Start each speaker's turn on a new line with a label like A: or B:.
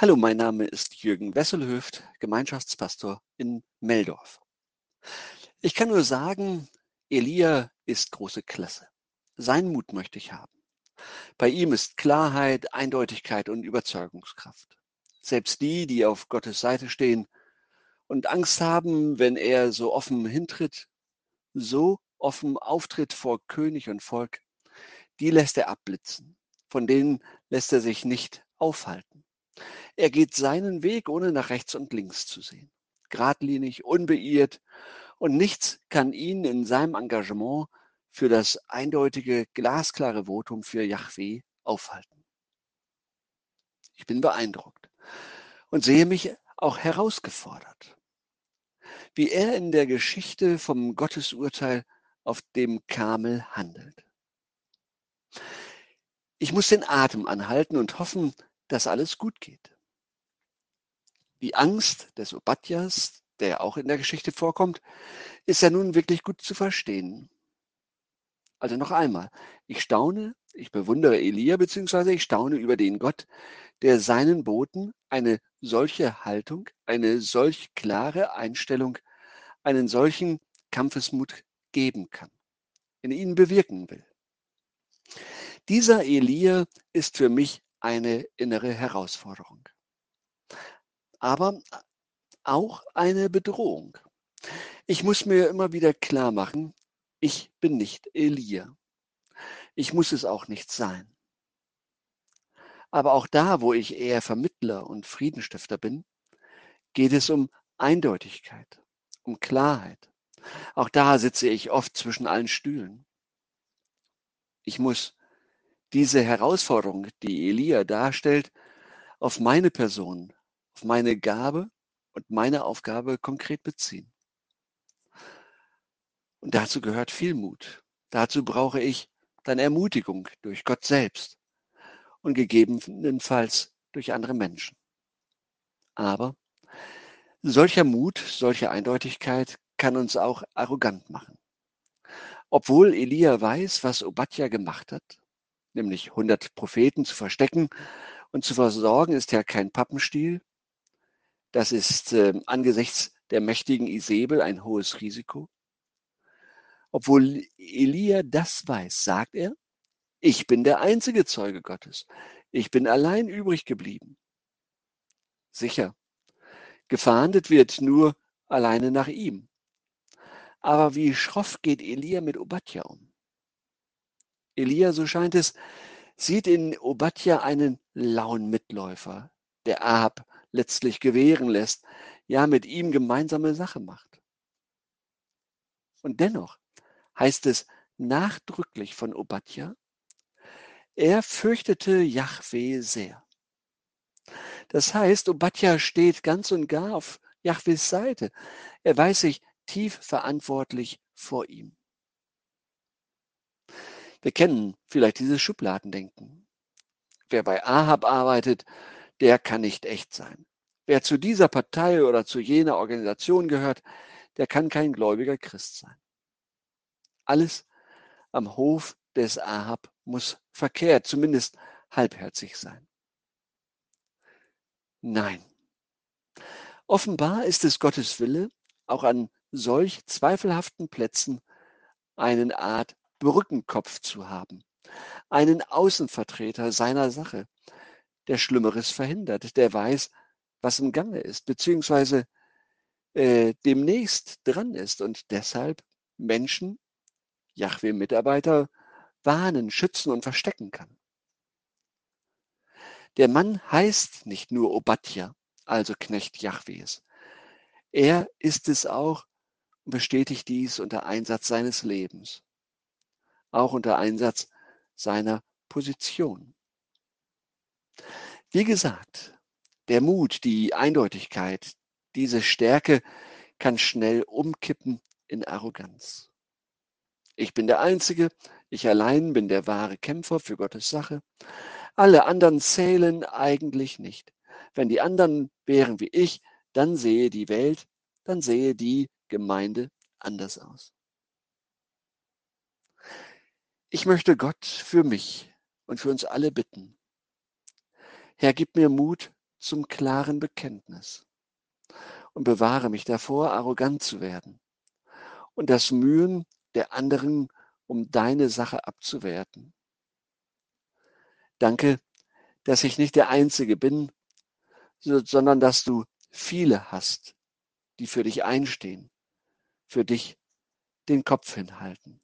A: Hallo, mein Name ist Jürgen Wesselhöft, Gemeinschaftspastor in Meldorf. Ich kann nur sagen, Elia ist große Klasse. Seinen Mut möchte ich haben. Bei ihm ist Klarheit, Eindeutigkeit und Überzeugungskraft. Selbst die, die auf Gottes Seite stehen und Angst haben, wenn er so offen hintritt, so offen auftritt vor König und Volk, die lässt er abblitzen. Von denen lässt er sich nicht aufhalten. Er geht seinen Weg, ohne nach rechts und links zu sehen. Gradlinig, unbeirrt und nichts kann ihn in seinem Engagement für das eindeutige, glasklare Votum für Yahweh aufhalten. Ich bin beeindruckt und sehe mich auch herausgefordert, wie er in der Geschichte vom Gottesurteil auf dem Kamel handelt. Ich muss den Atem anhalten und hoffen, dass alles gut geht. Die Angst des Obadjas, der auch in der Geschichte vorkommt, ist ja nun wirklich gut zu verstehen. Also noch einmal, ich staune, ich bewundere Elia, beziehungsweise ich staune über den Gott, der seinen Boten eine solche Haltung, eine solch klare Einstellung, einen solchen Kampfesmut geben kann, in ihnen bewirken will. Dieser Elia ist für mich eine innere Herausforderung, aber auch eine Bedrohung. Ich muss mir immer wieder klar machen, ich bin nicht Elia. Ich muss es auch nicht sein. Aber auch da, wo ich eher Vermittler und Friedenstifter bin, geht es um Eindeutigkeit, um Klarheit. Auch da sitze ich oft zwischen allen Stühlen. Ich muss diese Herausforderung, die Elia darstellt, auf meine Person, auf meine Gabe und meine Aufgabe konkret beziehen. Und dazu gehört viel Mut. Dazu brauche ich dann Ermutigung durch Gott selbst und gegebenenfalls durch andere Menschen. Aber solcher Mut, solche Eindeutigkeit kann uns auch arrogant machen. Obwohl Elia weiß, was Obadja gemacht hat, nämlich 100 Propheten zu verstecken und zu versorgen, ist ja kein Pappenstiel. Das ist äh, angesichts der mächtigen Isabel ein hohes Risiko. Obwohl Elia das weiß, sagt er, ich bin der einzige Zeuge Gottes. Ich bin allein übrig geblieben. Sicher, gefahndet wird nur alleine nach ihm. Aber wie schroff geht Elia mit Obadja um? Elia, so scheint es, sieht in Obadja einen lauen Mitläufer, der Ahab letztlich gewähren lässt, ja mit ihm gemeinsame Sache macht. Und dennoch heißt es nachdrücklich von Obadja, er fürchtete Yahweh sehr. Das heißt, Obadja steht ganz und gar auf Yahwehs Seite. Er weiß sich tief verantwortlich vor ihm. Wir kennen vielleicht dieses Schubladendenken. Wer bei Ahab arbeitet, der kann nicht echt sein. Wer zu dieser Partei oder zu jener Organisation gehört, der kann kein gläubiger Christ sein. Alles am Hof des Ahab muss verkehrt, zumindest halbherzig sein. Nein. Offenbar ist es Gottes Wille, auch an solch zweifelhaften Plätzen eine Art Brückenkopf zu haben, einen Außenvertreter seiner Sache, der Schlimmeres verhindert, der weiß, was im Gange ist, beziehungsweise äh, demnächst dran ist und deshalb Menschen, Yahweh-Mitarbeiter, warnen, schützen und verstecken kann. Der Mann heißt nicht nur Obadja, also Knecht Yahwehs. Er ist es auch und bestätigt dies unter Einsatz seines Lebens auch unter Einsatz seiner Position. Wie gesagt, der Mut, die Eindeutigkeit, diese Stärke kann schnell umkippen in Arroganz. Ich bin der Einzige, ich allein bin der wahre Kämpfer für Gottes Sache. Alle anderen zählen eigentlich nicht. Wenn die anderen wären wie ich, dann sehe die Welt, dann sehe die Gemeinde anders aus. Ich möchte Gott für mich und für uns alle bitten. Herr, gib mir Mut, zum klaren Bekenntnis und bewahre mich davor, arrogant zu werden und das Mühen der anderen um deine Sache abzuwerten. Danke, dass ich nicht der Einzige bin, sondern dass du viele hast, die für dich einstehen, für dich den Kopf hinhalten.